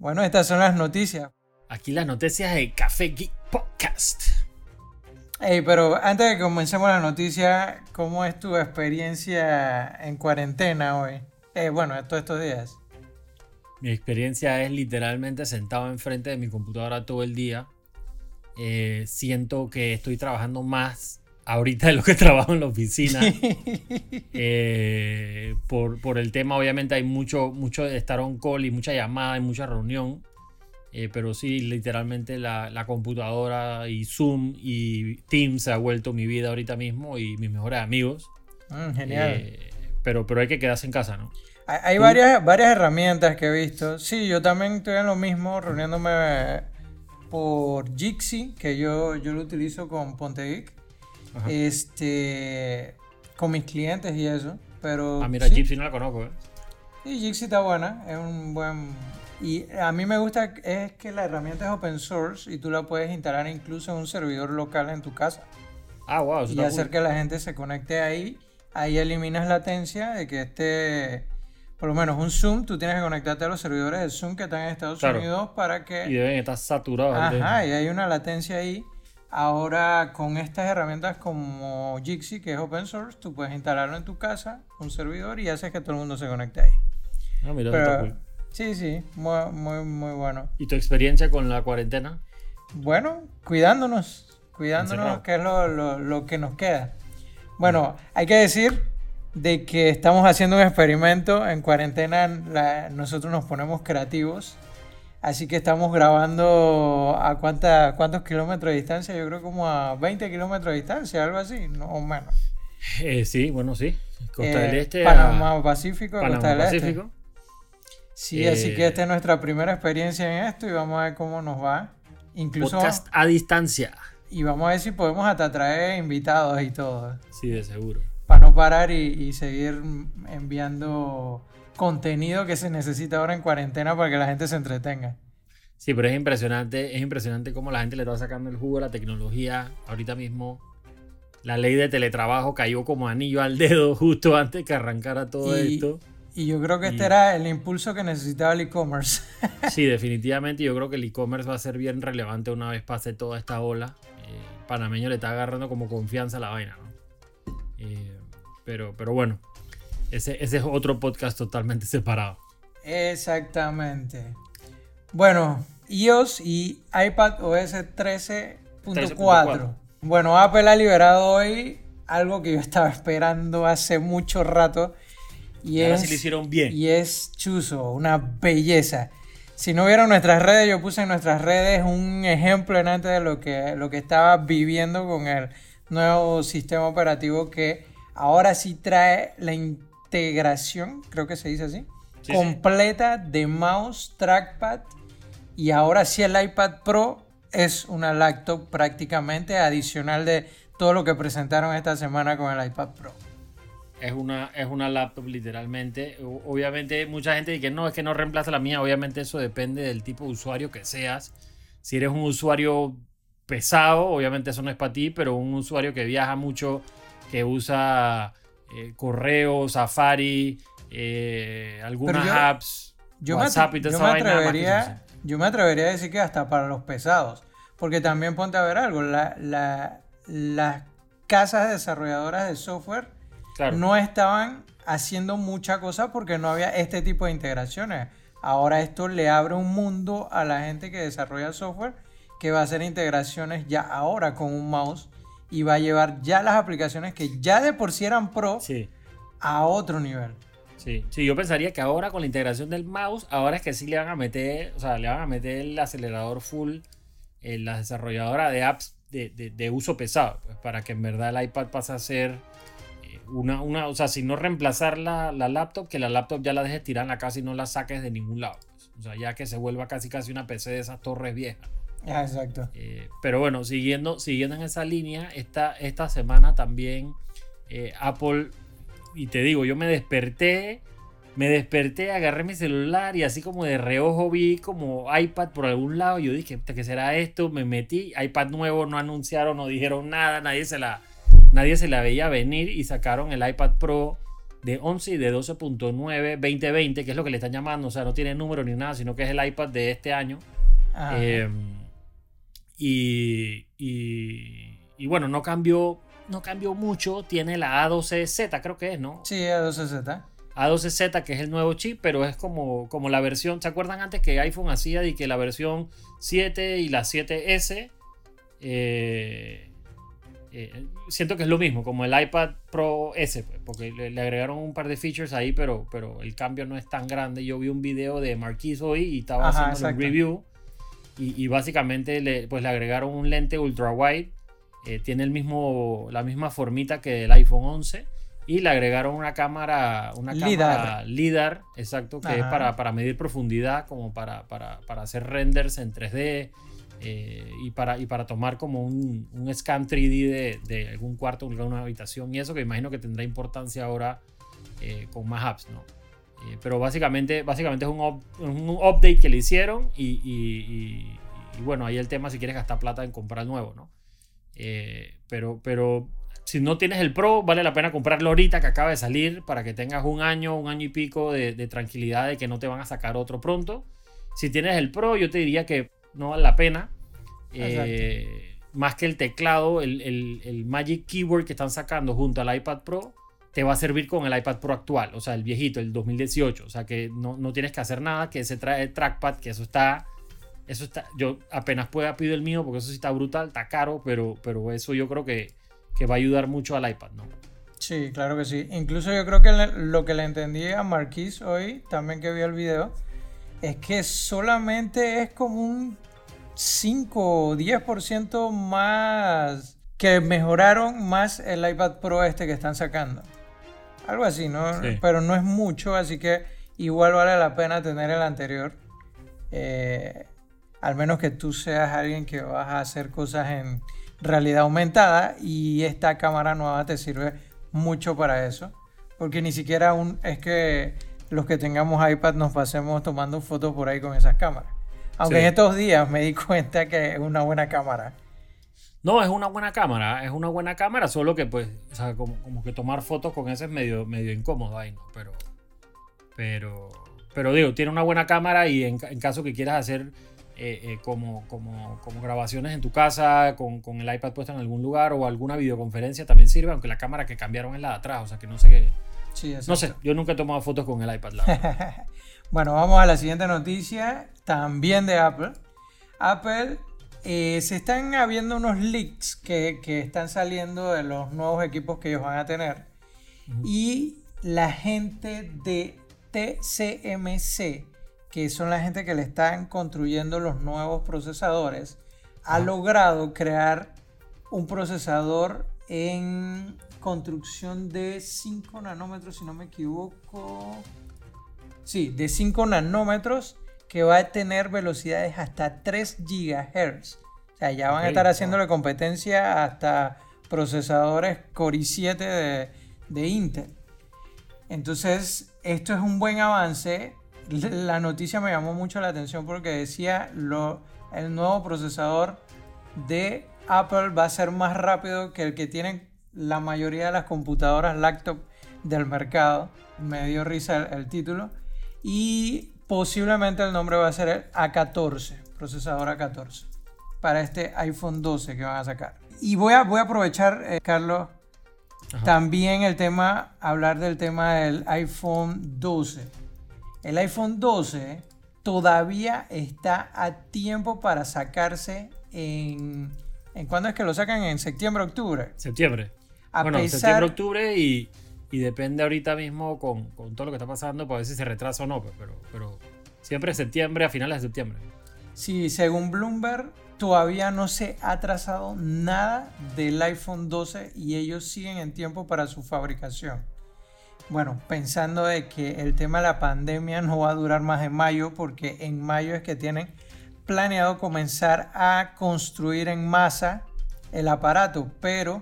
Bueno, estas son las noticias. Aquí las noticias de Café Geek Podcast. Hey, pero antes de que comencemos la noticia, ¿cómo es tu experiencia en cuarentena hoy? Eh, bueno, todos estos días. Mi experiencia es literalmente sentado enfrente de mi computadora todo el día. Eh, siento que estoy trabajando más ahorita de lo que trabajo en la oficina. Eh, por, por, el tema, obviamente, hay mucho, mucho de estar on call y mucha llamada y mucha reunión. Eh, pero sí, literalmente la, la, computadora y Zoom y Teams se ha vuelto mi vida ahorita mismo y mis mejores amigos. Mm, genial. pero, pero hay que quedarse en casa, ¿no? Hay varias, varias herramientas que he visto. Sí, yo también estoy en lo mismo, reuniéndome por Jixi, que yo, yo lo utilizo con Este, con mis clientes y eso. Pero, ah, mira, Jixi no la conozco, ¿eh? Sí, Jixi está buena, es un buen... Y a mí me gusta es que la herramienta es open source y tú la puedes instalar incluso en un servidor local en tu casa. Ah, wow. y hacer que la gente se conecte ahí. Ahí eliminas latencia de que esté por lo menos un Zoom, tú tienes que conectarte a los servidores de Zoom que están en Estados Unidos para que... Y deben estar saturados. Ajá, y hay una latencia ahí. Ahora, con estas herramientas como Jixi, que es open source, tú puedes instalarlo en tu casa, un servidor, y haces que todo el mundo se conecte ahí. Ah, mira, Pero, Sí, sí, muy, muy, muy bueno. ¿Y tu experiencia con la cuarentena? Bueno, cuidándonos, cuidándonos, que es lo, lo, lo que nos queda. Bueno, hay que decir de que estamos haciendo un experimento. En cuarentena nosotros nos ponemos creativos. Así que estamos grabando a cuánta, cuántos kilómetros de distancia. Yo creo como a 20 kilómetros de distancia, algo así, no o menos. Eh, sí, bueno, sí. Costa del eh, Este. Panamá Pacífico, Costa del Este. Pacífico. Sí, así que esta es nuestra primera experiencia en esto y vamos a ver cómo nos va. Incluso, Podcast a distancia. Y vamos a ver si podemos hasta traer invitados y todo. Sí, de seguro para no parar y, seguir enviando contenido que se necesita ahora en cuarentena para que la gente se entretenga. Sí, pero es impresionante, es impresionante cómo la gente le está sacando el jugo a la tecnología. Ahorita mismo la ley de teletrabajo cayó como anillo al dedo justo antes que arrancara todo esto. Y yo creo que este era el impulso que necesitaba el e-commerce. sí, definitivamente. Yo creo que el e-commerce va a ser bien relevante una vez pase toda esta ola. Eh, panameño le está agarrando como confianza a la vaina, ¿no? Eh, pero, pero bueno, ese, ese es otro podcast totalmente separado. Exactamente. Bueno, iOS y iPad OS 13.4. Bueno, Apple ha liberado hoy algo que yo estaba esperando hace mucho rato. Y, es, lo hicieron bien. Y es chuzo, una belleza. Si no vieron nuestras redes, yo puse en nuestras redes un ejemplo en antes de lo que, lo que estaba viviendo con el nuevo sistema operativo que ahora sí trae la integración, creo que se dice así, completa de mouse, trackpad y ahora sí el iPad Pro es una laptop prácticamente adicional de todo lo que presentaron esta semana con el iPad Pro. Es una, es una laptop literalmente. Obviamente mucha gente dice que no, es que no reemplaza la mía. Obviamente eso depende del tipo de usuario que seas. Si eres un usuario pesado, obviamente eso no es para ti, pero un usuario que viaja mucho que usa eh, correo, Safari, eh, algunas apps, WhatsApp y yo me atrevería, Yo me atrevería a decir que hasta para los pesados. Porque también ponte a ver algo, las casas desarrolladoras de software no estaban haciendo mucha cosa porque no había este tipo de integraciones. Ahora esto le abre un mundo a la gente que desarrolla software que va a hacer integraciones ya ahora con un mouse y va a llevar ya las aplicaciones que ya de por sí eran pro a otro nivel. Sí, sí, yo pensaría que ahora con la integración del mouse, ahora es que sí le van a meter, o sea, le van a meter el acelerador full en la desarrolladora de apps de, uso pesado, pues, para que en verdad el iPad pase a ser eh, una, una, o sea, si no reemplazar la, la, laptop, que la laptop ya la dejes tirar en la casa y no la saques de ningún lado. Pues. O sea, ya que se vuelva casi casi una PC de esas torres viejas. Ah, exacto. Eh, pero bueno, siguiendo, siguiendo en esa línea, esta, esta semana también eh, Apple, y te digo, yo me desperté, me desperté, agarré mi celular y así como de reojo vi como iPad por algún lado. Yo dije, ¿qué será esto? Me metí, iPad nuevo, no anunciaron, no dijeron nada, nadie se la, nadie se la veía venir y sacaron el iPad Pro de 11 y de 12.9 2020, que es lo que le están llamando, o sea, no tiene número ni nada, sino que es el iPad de este año. Em, y, y, bueno, no cambió, no cambió mucho, tiene la A12Z, creo que es, ¿no? Sí, A12Z. A12Z, que es el nuevo chip, pero es como, como la versión, ¿se acuerdan antes que iPhone hacía y que la versión 7 y la 7S? Eh, eh, siento que es lo mismo, como el iPad Pro S, pues, porque le, agregaron un par de features ahí, pero, pero el cambio no es tan grande. Yo vi un video de Marquis hoy y estaba haciendo un review y, básicamente le, pues, le agregaron un lente ultra wide, eh, tiene el mismo, la misma formita que el iPhone 11 y le agregaron una cámara, una cámara LIDAR, exacto, que es para, para, medir profundidad, como para, para, para hacer renders en 3D eh, y, para, y para tomar como un, un scan 3D de, algún cuarto, alguna habitación y eso que imagino que tendrá importancia ahora eh, con más apps, ¿no? Eh, pero básicamente, básicamente es un, un, update que le hicieron y, y, bueno, ahí el tema si quieres gastar plata en comprar el nuevo, ¿no? pero, pero si no tienes el Pro, vale la pena comprarlo ahorita que acaba de salir para que tengas un año, un año y pico de, de tranquilidad de que no te van a sacar otro pronto. Si tienes el Pro, yo te diría que no vale la pena. Eh, más que el teclado, el, Magic Keyboard que están sacando junto al iPad Pro te va a servir con el iPad Pro actual, o sea, el viejito, el 2018. O sea, que no, tienes que hacer nada, que ese trae trackpad, que eso está. Eso está. Yo apenas pueda pedir el mío porque eso sí está brutal, está caro, pero, pero eso yo creo que, que va a ayudar mucho al iPad, ¿no? Sí, claro que sí. Incluso yo creo que lo que le entendí a Marquis hoy, también que vi el video, es que solamente es como un 5 o 10% más que mejoraron más el iPad Pro este que están sacando. Algo así, ¿no? Pero no es mucho, así que igual vale la pena tener el anterior. Eh, al menos que tú seas alguien que vas a hacer cosas en realidad aumentada y esta cámara nueva te sirve mucho para eso. Porque ni siquiera un, es que los que tengamos iPad nos pasemos tomando fotos por ahí con esas cámaras. Aunque en estos días me di cuenta que es una buena cámara. No, es una buena cámara, es una buena cámara, solo que pues, o sea, como, que tomar fotos con ese es medio, medio incómodo ahí, ¿no? Pero, pero, pero digo, tiene una buena cámara y en, caso que quieras hacer eh, eh, como, como, como, grabaciones en tu casa, con, con, el iPad puesto en algún lugar o alguna videoconferencia también sirve, aunque la cámara que cambiaron es la de atrás, o sea que no sé qué. no sé, yo nunca he tomado fotos con el iPad. bueno, vamos a la siguiente noticia también de Apple. Apple eh, se están habiendo unos leaks que, están saliendo de los nuevos equipos que ellos van a tener. Y la gente de TCMC, que son la gente que le están construyendo los nuevos procesadores, ha logrado crear un procesador en construcción de 5 nanómetros, si no me equivoco. Sí, de 5 nanómetros que va a tener velocidades hasta 3 GHz. O sea, ya van a estar haciéndole competencia hasta procesadores Core i7 de, de Intel. Entonces, esto es un buen avance. La noticia me llamó mucho la atención porque decía lo, el nuevo procesador de Apple va a ser más rápido que el que tienen la mayoría de las computadoras laptop del mercado. Me dio risa el título. Y Posiblemente el nombre va a ser el A14, procesador A14, para este iPhone 12 que van a sacar. Y voy a, voy a aprovechar, eh, Carlos, también el tema, hablar del tema del iPhone 12. El iPhone 12 todavía está a tiempo para sacarse en... ¿En cuándo es que lo sacan? ¿En septiembre, octubre? Septiembre. bueno, septiembre, octubre y y depende ahorita mismo con, con, todo lo que está pasando para ver si se retrasa o no, pues, pero, pero siempre septiembre, a finales de septiembre. Sí, según Bloomberg, todavía no se ha trazado nada del iPhone 12 y ellos siguen en tiempo para su fabricación. Bueno, pensando de que el tema de la pandemia no va a durar más en mayo, porque en mayo es que tienen planeado comenzar a construir en masa el aparato, pero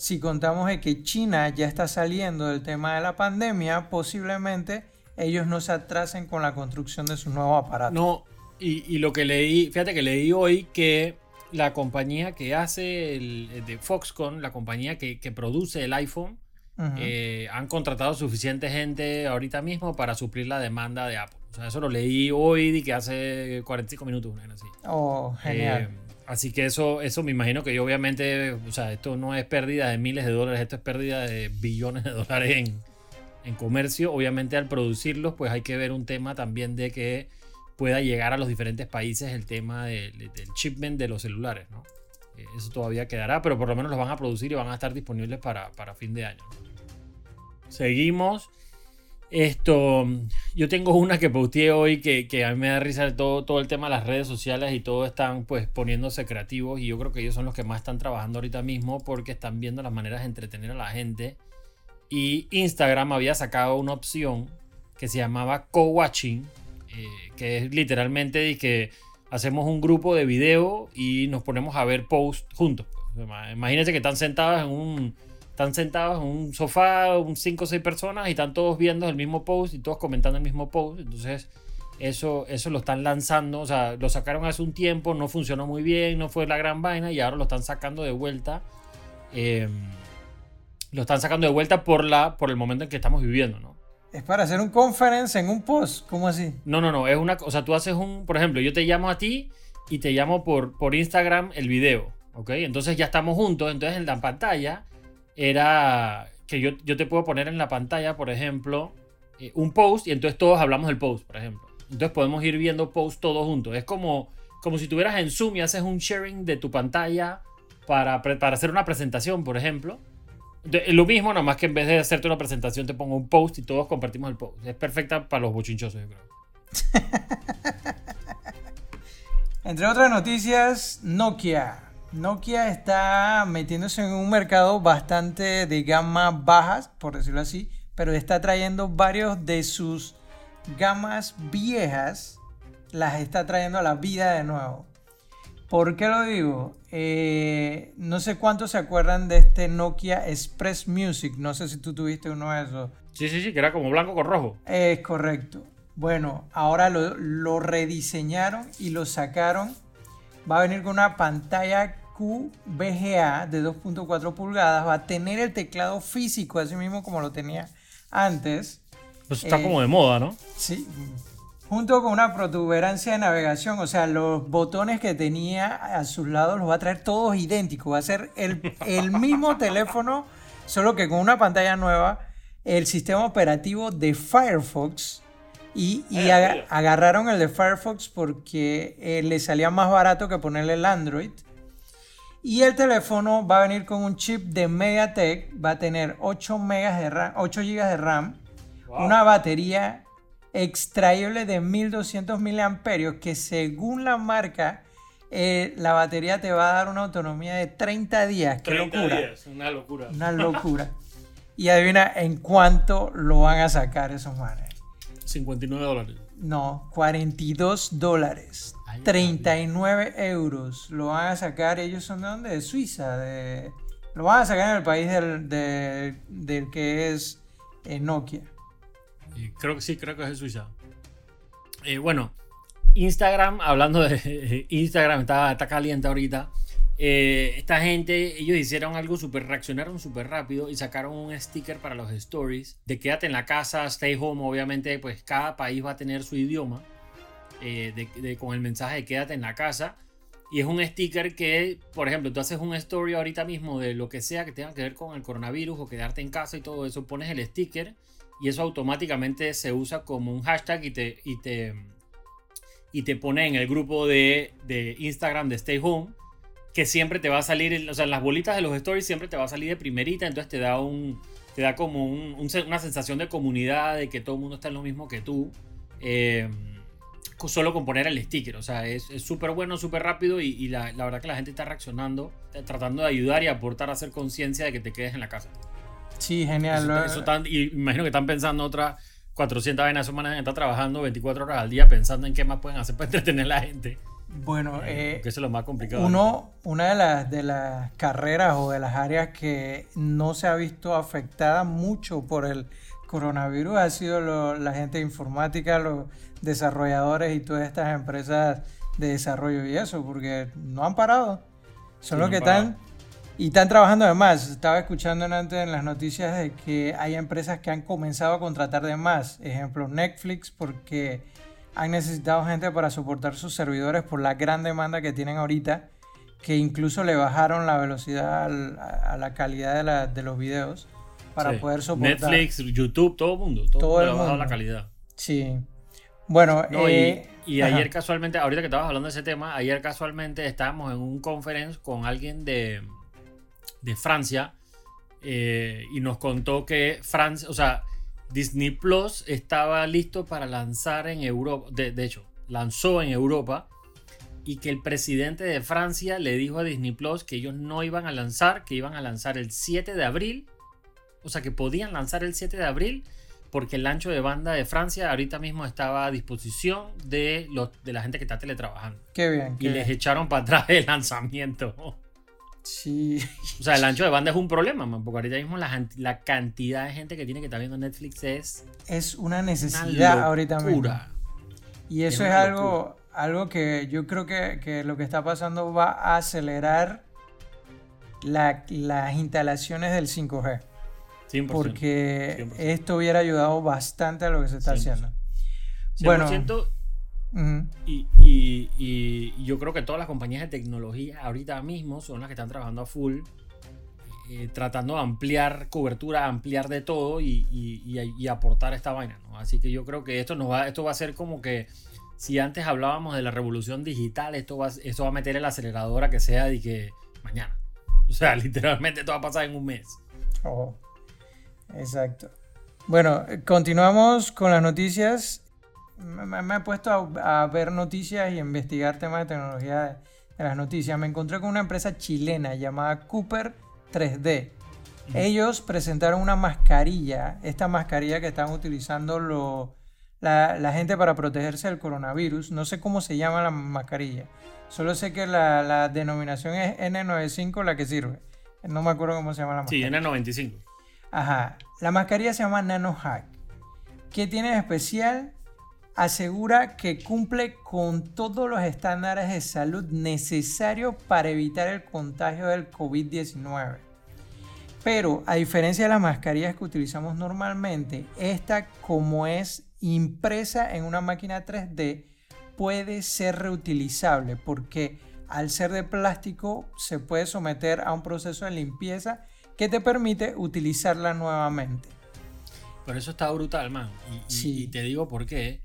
si contamos de que China ya está saliendo del tema de la pandemia, posiblemente ellos no se atrasen con la construcción de su nuevo aparato. No, y, lo que leí, fíjate que leí hoy que la compañía que hace el, de Foxconn, la compañía que, produce el iPhone, eh, han contratado suficiente gente ahorita mismo para suplir la demanda de Apple. O sea, eso lo leí hoy y que hace 45 minutos, una así. Oh, genial. Eh, así que eso, eso me imagino que yo obviamente, o sea, esto no es pérdida de miles de dólares, esto es pérdida de billones de dólares en, en comercio. Obviamente al producirlos, pues hay que ver un tema también de que pueda llegar a los diferentes países el tema del shipment de los celulares, ¿no? Eh, eso todavía quedará, pero por lo menos los van a producir y van a estar disponibles para, fin de año. Seguimos. Esto, yo tengo una que posteé hoy que, a mí me da risa todo, todo el tema de las redes sociales y todo están pues poniéndose creativos y yo creo que ellos son los que más están trabajando ahorita mismo porque están viendo las maneras de entretener a la gente y Instagram había sacado una opción que se llamaba co-watching, eh, que es literalmente que hacemos un grupo de video y nos ponemos a ver posts juntos. Imagínense que están sentados en un están sentados en un sofá, un 5 o 6 personas y están todos viendo el mismo post y todos comentando el mismo post. Entonces, eso, eso lo están lanzando, o sea, lo sacaron hace un tiempo, no funcionó muy bien, no fue la gran vaina y ahora lo están sacando de vuelta. Eh, lo están sacando de vuelta por, la, por el momento en que estamos viviendo, ¿no? Es para hacer un conference en un post, ¿cómo así? No, no, no, es una, o sea, tú haces un, por ejemplo, yo te llamo a ti y te llamo por, por Instagram el video, ¿ok? Entonces ya estamos juntos, entonces en la pantalla era que yo, yo te puedo poner en la pantalla, por ejemplo, eh, un post y entonces todos hablamos del post, por ejemplo. Entonces podemos ir viendo posts todos juntos. Es como, como si tuvieras en Zoom y haces un sharing de tu pantalla para, para hacer una presentación, por ejemplo lo mismo, nada más que en vez de hacerte una presentación te pongo un post y todos compartimos el post. Es perfecta para los bochinchosos, yo creo. Entre otras noticias, Nokia. Nokia está metiéndose en un mercado bastante de gama bajas, por decirlo así, pero está trayendo varios de sus gamas viejas, las está trayendo a la vida de nuevo. ¿Por qué lo digo? Eh, no sé cuántos se acuerdan de este Nokia Express Music. No sé si tú tuviste uno de esos. Sí, sí, sí, que era como blanco con rojo. Es correcto. Bueno, ahora lo, rediseñaron y lo sacaron. Va a venir con una pantalla QVGA de 2.4 pulgadas. Va a tener el teclado físico, así mismo como lo tenía antes. Pues está como de moda, ¿no? Sí, junto con una protuberancia de navegación, o sea, los botones que tenía a sus lados los va a traer todos idénticos, va a ser el, el mismo teléfono, solo que con una pantalla nueva, el sistema operativo de Firefox. Y, eh, agarraron el de Firefox porque eh, le salía más barato que ponerle el Android. Y el teléfono va a venir con un chip de MediaTek, va a tener 8, megas de RAM, 8 GB de RAM, una batería extraíble de 1200 miliamperios que según la marca eh, la batería te va a dar una autonomía de 30 días. ¡Qué 30 locura! Días, una locura. Una locura. y adivina en cuánto lo van a sacar esos manes. 59 dólares. No, 42 dólares. 39 euros. Lo van a sacar, ellos son de dónde? De Suiza. De, lo van a sacar en el país del, del que es eh, Nokia creo que sí, creo que es de Suiza. Eh, bueno, Instagram, hablando de Instagram, está, está caliente ahorita. Eh, esta gente, ellos hicieron algo súper, reaccionaron súper rápido y sacaron un sticker para los stories de quédate en la casa, stay home. Obviamente, pues cada país va a tener su idioma eh, con el mensaje de quédate en la casa. Y es un sticker que, por ejemplo, tú haces un story ahorita mismo de lo que sea que tenga que ver con el coronavirus o quedarte en casa y todo eso, pones el sticker y eso automáticamente se usa como un hashtag y te, y te, y te pone en el grupo de, de Instagram de Stay Home que siempre te va a salir, o sea, en las bolitas de los stories siempre te va a salir de primerita, entonces te da un, te da como un, una sensación de comunidad, de que todo el mundo está en lo mismo que tú, eh, solo con poner el sticker, o sea, es súper bueno, súper rápido y, la, la, verdad que la gente está reaccionando, tratando de ayudar y aportar a hacer conciencia de que te quedes en la casa. Sí, genial. y imagino que están pensando otras 400 vainas semanas está trabajando 24 horas al día pensando en qué más pueden hacer para entretener a la gente. Bueno, eh, eso es lo más complicado. Uno, una de las, de las carreras o de las áreas que no se ha visto afectada mucho por el coronavirus ha sido la gente informática, los desarrolladores y todas estas empresas de desarrollo y eso, porque no han parado. Son los que están Y están trabajando de más. Estaba escuchando antes en las noticias de que hay empresas que han comenzado a contratar de más. Ejemplo, Netflix, porque han necesitado gente para soportar sus servidores por la gran demanda que tienen ahorita, que incluso le bajaron la velocidad a la calidad de, los videos para poder soportar. Netflix, YouTube, todo el mundo. Todo, el mundo. la calidad. Sí. Bueno, eh, y, ayer casualmente, ahorita que estabas hablando de ese tema, ayer casualmente estábamos en un conference con alguien de, de Francia eh, y nos contó que Francia, o sea, Disney Plus estaba listo para lanzar en Europa, de, hecho, lanzó en Europa y que el presidente de Francia le dijo a Disney Plus que ellos no iban a lanzar, que iban a lanzar el 7 de abril, o sea que podían lanzar el 7 de abril porque el ancho de banda de Francia ahorita mismo estaba a disposición de, los, de la gente que está teletrabajando. Qué bien. y les echaron para atrás el lanzamiento. Sí. O sea, el ancho de banda es un problema, man, porque ahorita mismo la, cantidad de gente que tiene que estar viendo Netflix es. Es una necesidad ahorita mismo. Y eso es, algo, algo que yo creo que, lo que está pasando va a acelerar las instalaciones del 5G. 100%, porque esto hubiera ayudado bastante a lo que se está haciendo. Bueno, y, yo creo que todas las compañías de tecnología ahorita mismo son las que están trabajando a full, eh, tratando de ampliar cobertura, ampliar de todo y, aportar esta vaina. Así que yo creo que esto, nos va, esto va a ser como que si antes hablábamos de la revolución digital, esto va, esto va a meter el acelerador a que sea de que mañana. O sea, literalmente esto va a pasar en un mes. Oh, exacto. Bueno, continuamos con las noticias me, he puesto a, ver noticias y investigar temas de tecnología de, las noticias. Me encontré con una empresa chilena llamada Cooper 3D. Ellos presentaron una mascarilla, esta mascarilla que están utilizando la, gente para protegerse del coronavirus. No sé cómo se llama la mascarilla. Solo sé que la, denominación es N95 la que sirve. No me acuerdo cómo se llama la mascarilla. Sí, N95. Ajá. La mascarilla se llama NanoHack. ¿Qué tiene de especial? Asegura que cumple con todos los estándares de salud necesarios para evitar el contagio del COVID-19. Pero a diferencia de las mascarillas que utilizamos normalmente, esta como es impresa en una máquina 3D puede ser reutilizable porque al ser de plástico se puede someter a un proceso de limpieza que te permite utilizarla nuevamente. Por eso está brutal, man. Y, y te digo por qué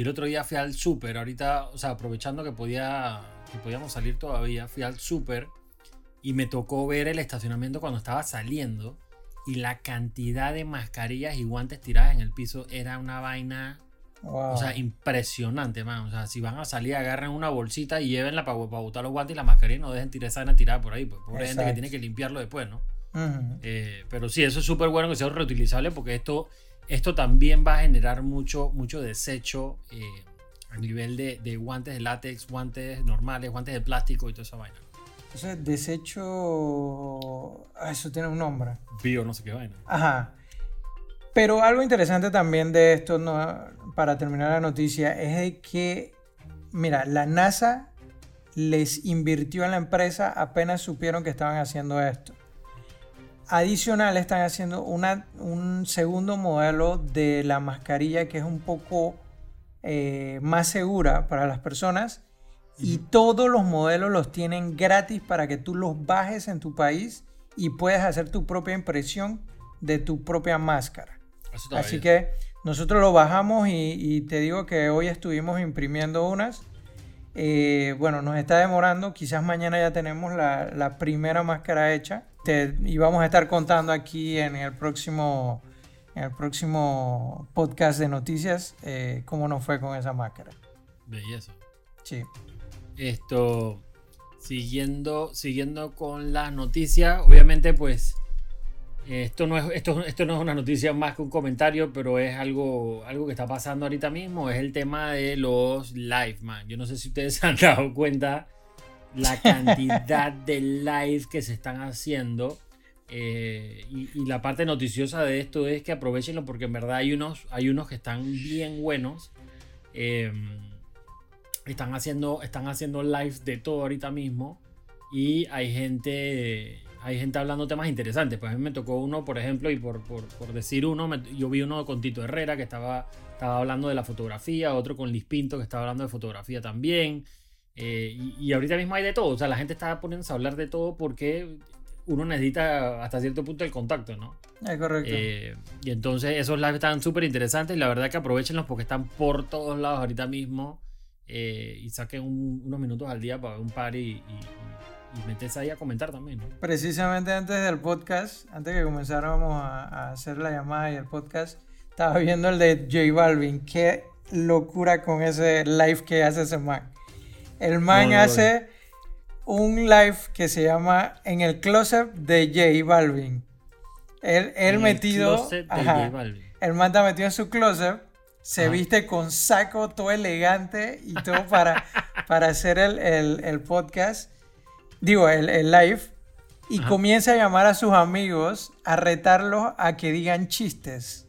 y el otro día fui al súper, ahorita, o sea, aprovechando que, podía, que podíamos salir todavía, fui al súper y me tocó ver el estacionamiento cuando estaba saliendo y la cantidad de mascarillas y guantes tiradas en el piso era una vaina, o sea, impresionante, man. O sea, si van a salir, agarren una bolsita y llévenla para, para botar los guantes y las mascarillas no dejen tirar esa vaina tirada por ahí, pues pobre gente que tiene que limpiarlo después, ¿no? Eh, pero sí, eso es súper bueno que sea reutilizable porque esto esto también va a generar mucho, mucho desecho eh, a nivel de, guantes de látex, guantes normales, guantes de plástico y toda esa vaina. Entonces, desecho. Ah, eso tiene un nombre. Bio, no sé qué vaina. Ajá. Pero algo interesante también de esto, para terminar la noticia, es de que, mira, la NASA les invirtió en la empresa apenas supieron que estaban haciendo esto adicional están haciendo una, un segundo modelo de la mascarilla que es un poco eh, más segura para las personas y todos los modelos los tienen gratis para que tú los bajes en tu país y puedas hacer tu propia impresión de tu propia máscara. Así que nosotros lo bajamos y, te digo que hoy estuvimos imprimiendo unas. Eh, bueno, nos está demorando, quizás mañana ya tenemos la, la primera máscara hecha y vamos a estar contando aquí en el próximo, en el próximo podcast de noticias eh, cómo nos fue con esa máscara. Belleza. Sí. Esto, siguiendo, siguiendo con las noticias, obviamente pues esto no, es, esto, esto no es una noticia más que un comentario, pero es algo, algo que está pasando ahorita mismo, es el tema de los live, man. Yo no sé si ustedes se han dado cuenta la cantidad de live que se están haciendo. Eh, y, la parte noticiosa de esto es que aprovechenlo porque en verdad hay unos, hay unos que están bien buenos. Em, están haciendo, están haciendo live de todo ahorita mismo. Y hay gente, hay gente hablando temas interesantes. Pues a mí me tocó uno, por ejemplo, y por, decir uno, yo vi uno con Tito Herrera que estaba, estaba hablando de la fotografía, otro con Liz Pinto que estaba hablando de fotografía también. Eh, y, ahorita mismo hay de todo. O sea, la gente está poniéndose a hablar de todo porque uno necesita hasta cierto punto el contacto, ¿no? Es correcto. Eh, y entonces esos lives están súper interesantes y la verdad que aprovechenlos porque están por todos lados ahorita mismo. Eh, y saquen unos minutos al día para ver un par y, y, metes ahí a comentar también. ¿no? Precisamente antes del podcast, antes que comenzáramos a, hacer la llamada y el podcast, estaba viendo el de J Balvin. Qué locura con ese live que hace ese man. El man hace un live que se llama En el closet de J Balvin. Él, él metido. El, el man está metido en su closet se viste con saco, todo elegante y todo para, para hacer el, podcast, digo, el, live, y comienza a llamar a sus amigos a retarlos a que digan chistes.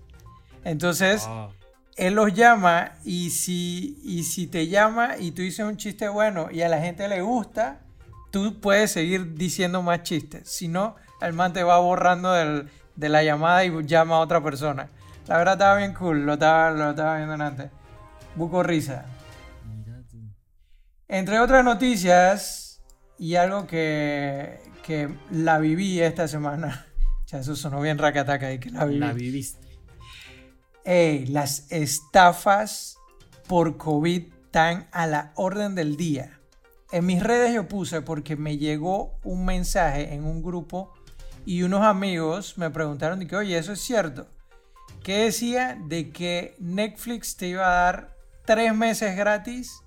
Entonces, ah. él los llama y si, y si te llama y tú dices un chiste bueno y a la gente le gusta, tú puedes seguir diciendo más chistes. Si no, el man te va borrando de la llamada y llama a otra persona. La verdad estaba bien cool, lo estaba, lo estaba viendo antes. Buco risa. Entre otras noticias, y algo que, que la viví esta semana. Ya eso sonó bien racataca y que la viví. La viviste. Ey, las estafas por COVID están a la orden del día. En mis redes yo puse porque me llegó un mensaje en un grupo y unos amigos me preguntaron que, oye, eso es cierto que decía de que Netflix te iba a dar tres meses gratis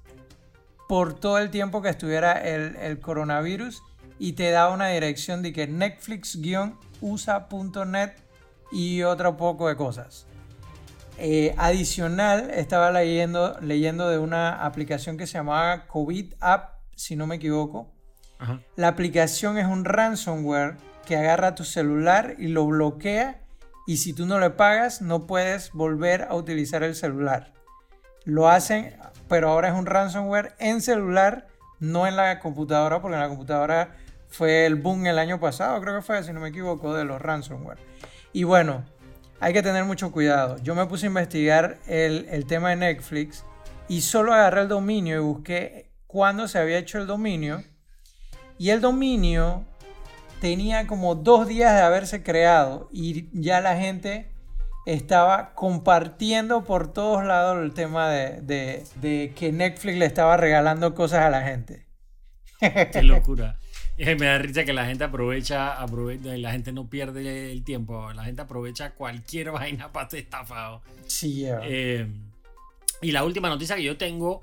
por todo el tiempo que estuviera el, coronavirus y te da una dirección de que netflix-usa.net y otro poco de cosas. Eh, adicional, estaba leyendo, leyendo de una aplicación que se llamaba COVID App, si no me equivoco. La aplicación es un ransomware que agarra tu celular y lo bloquea y si tú no le pagas no puedes volver a utilizar el celular. Lo hacen, pero ahora es un ransomware en celular, no en la computadora, porque en la computadora fue el boom el año pasado, creo que fue, si no me equivoco, de los ransomware. Y bueno, hay que tener mucho cuidado. Yo me puse a investigar el, el tema de Netflix y solo agarré el dominio y busqué cuándo se había hecho el dominio. Y el dominio tenía como dos días de haberse creado y ya la gente estaba compartiendo por todos lados el tema de, que Netflix le estaba regalando cosas a la gente. Qué locura. Me da risa que la gente aprovecha, aprovecha, la gente no pierde el tiempo, la gente aprovecha cualquier vaina para ser estafado. Sí, eh, y la última noticia que yo tengo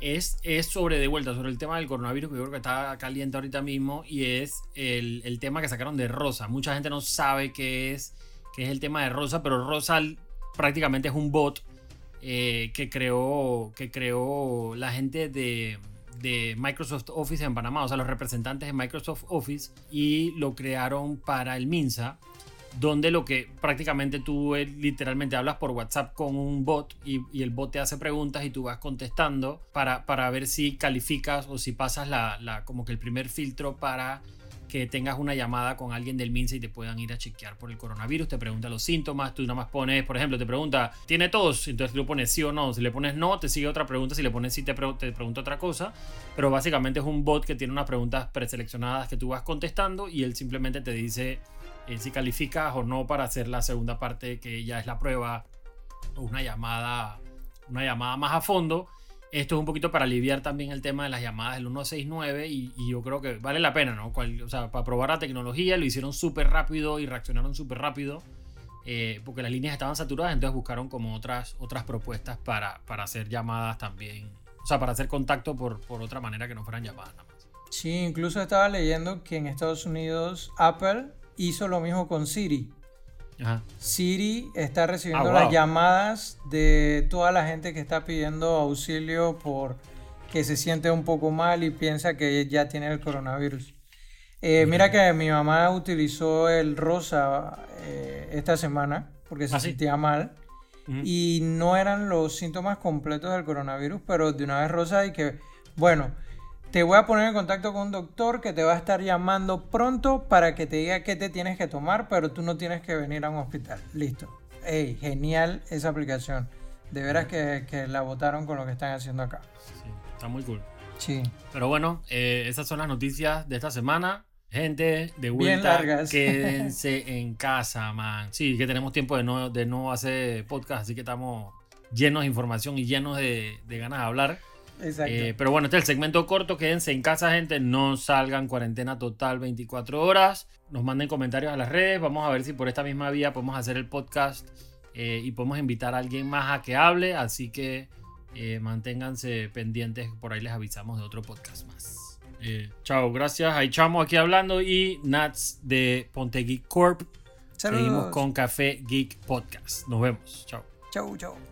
es, es sobre de vuelta, sobre el tema del coronavirus, que yo creo que está caliente ahorita mismo, y es el, el tema que sacaron de Rosa. Mucha gente no sabe qué es, es el tema de Rosa, pero Rosa prácticamente es un bot eh, que, creó, que creó la gente de, de Microsoft Office en Panamá, o sea, los representantes de Microsoft Office, y lo crearon para el MINSA donde lo que prácticamente tú eh, literalmente hablas por WhatsApp con un bot y, el bot te hace preguntas y tú vas contestando para, para ver si calificas o si pasas la, como que el primer filtro para que tengas una llamada con alguien del MINSA y te puedan ir a chequear por el coronavirus, te pregunta los síntomas, tú nada más pones, por ejemplo, te pregunta, ¿tiene tos? Entonces tú pones sí o no, si le pones no, te sigue otra pregunta, si le pones sí, te, te pregunta otra cosa, pero básicamente es un bot que tiene unas preguntas preseleccionadas que tú vas contestando y él simplemente te dice eh, si calificas o no para hacer la segunda parte que ya es la prueba una llamada, una llamada más a fondo. Esto es un poquito para aliviar también el tema de las llamadas del 169 y, y yo creo que vale la pena, ¿no? o sea, para probar la tecnología lo hicieron súper rápido y reaccionaron súper rápido. Eh, porque las líneas estaban saturadas, entonces buscaron como otras, otras propuestas para, para hacer llamadas también, o sea, para hacer contacto por, por otra manera que no fueran llamadas nada más. Sí, incluso estaba leyendo que en Estados Unidos Apple hizo lo mismo con Siri. Siri está recibiendo ah, las llamadas de toda la gente que está pidiendo auxilio por que se siente un poco mal y piensa que ya tiene el coronavirus. Eh, mira que mi mamá utilizó el rosa eh, esta semana porque se ¿Ah, sentía mal y no eran los síntomas completos del coronavirus, pero de una vez rosa y que, bueno, te voy a poner en contacto con un doctor que te va a estar llamando pronto para que te diga qué te tienes que tomar, pero tú no tienes que venir a un hospital. Listo. Ey, genial esa aplicación. De veras que, la votaron con lo que están haciendo acá. Sí, está muy cool. Sí. Pero bueno, eh, esas son las noticias de esta semana. Gente, de vuelta, quédense en casa, man. Sí, que tenemos tiempo de no, de no hacer podcast, así que estamos llenos de información y llenos de, de ganas de hablar. Exacto. Eh, pero bueno, este es el segmento corto. Quédense en casa, gente. No salgan cuarentena total 24 horas. Nos manden comentarios a las redes. Vamos a ver si por esta misma vía podemos hacer el podcast eh, y podemos invitar a alguien más a que hable. Así que eh, manténganse pendientes. Por ahí les avisamos de otro podcast más. chao, gracias. Ahí Chamo aquí hablando y Nats de Ponte Geek Corp. Seguimos con Café Geek Podcast. Nos vemos. Chao. Chau, chau.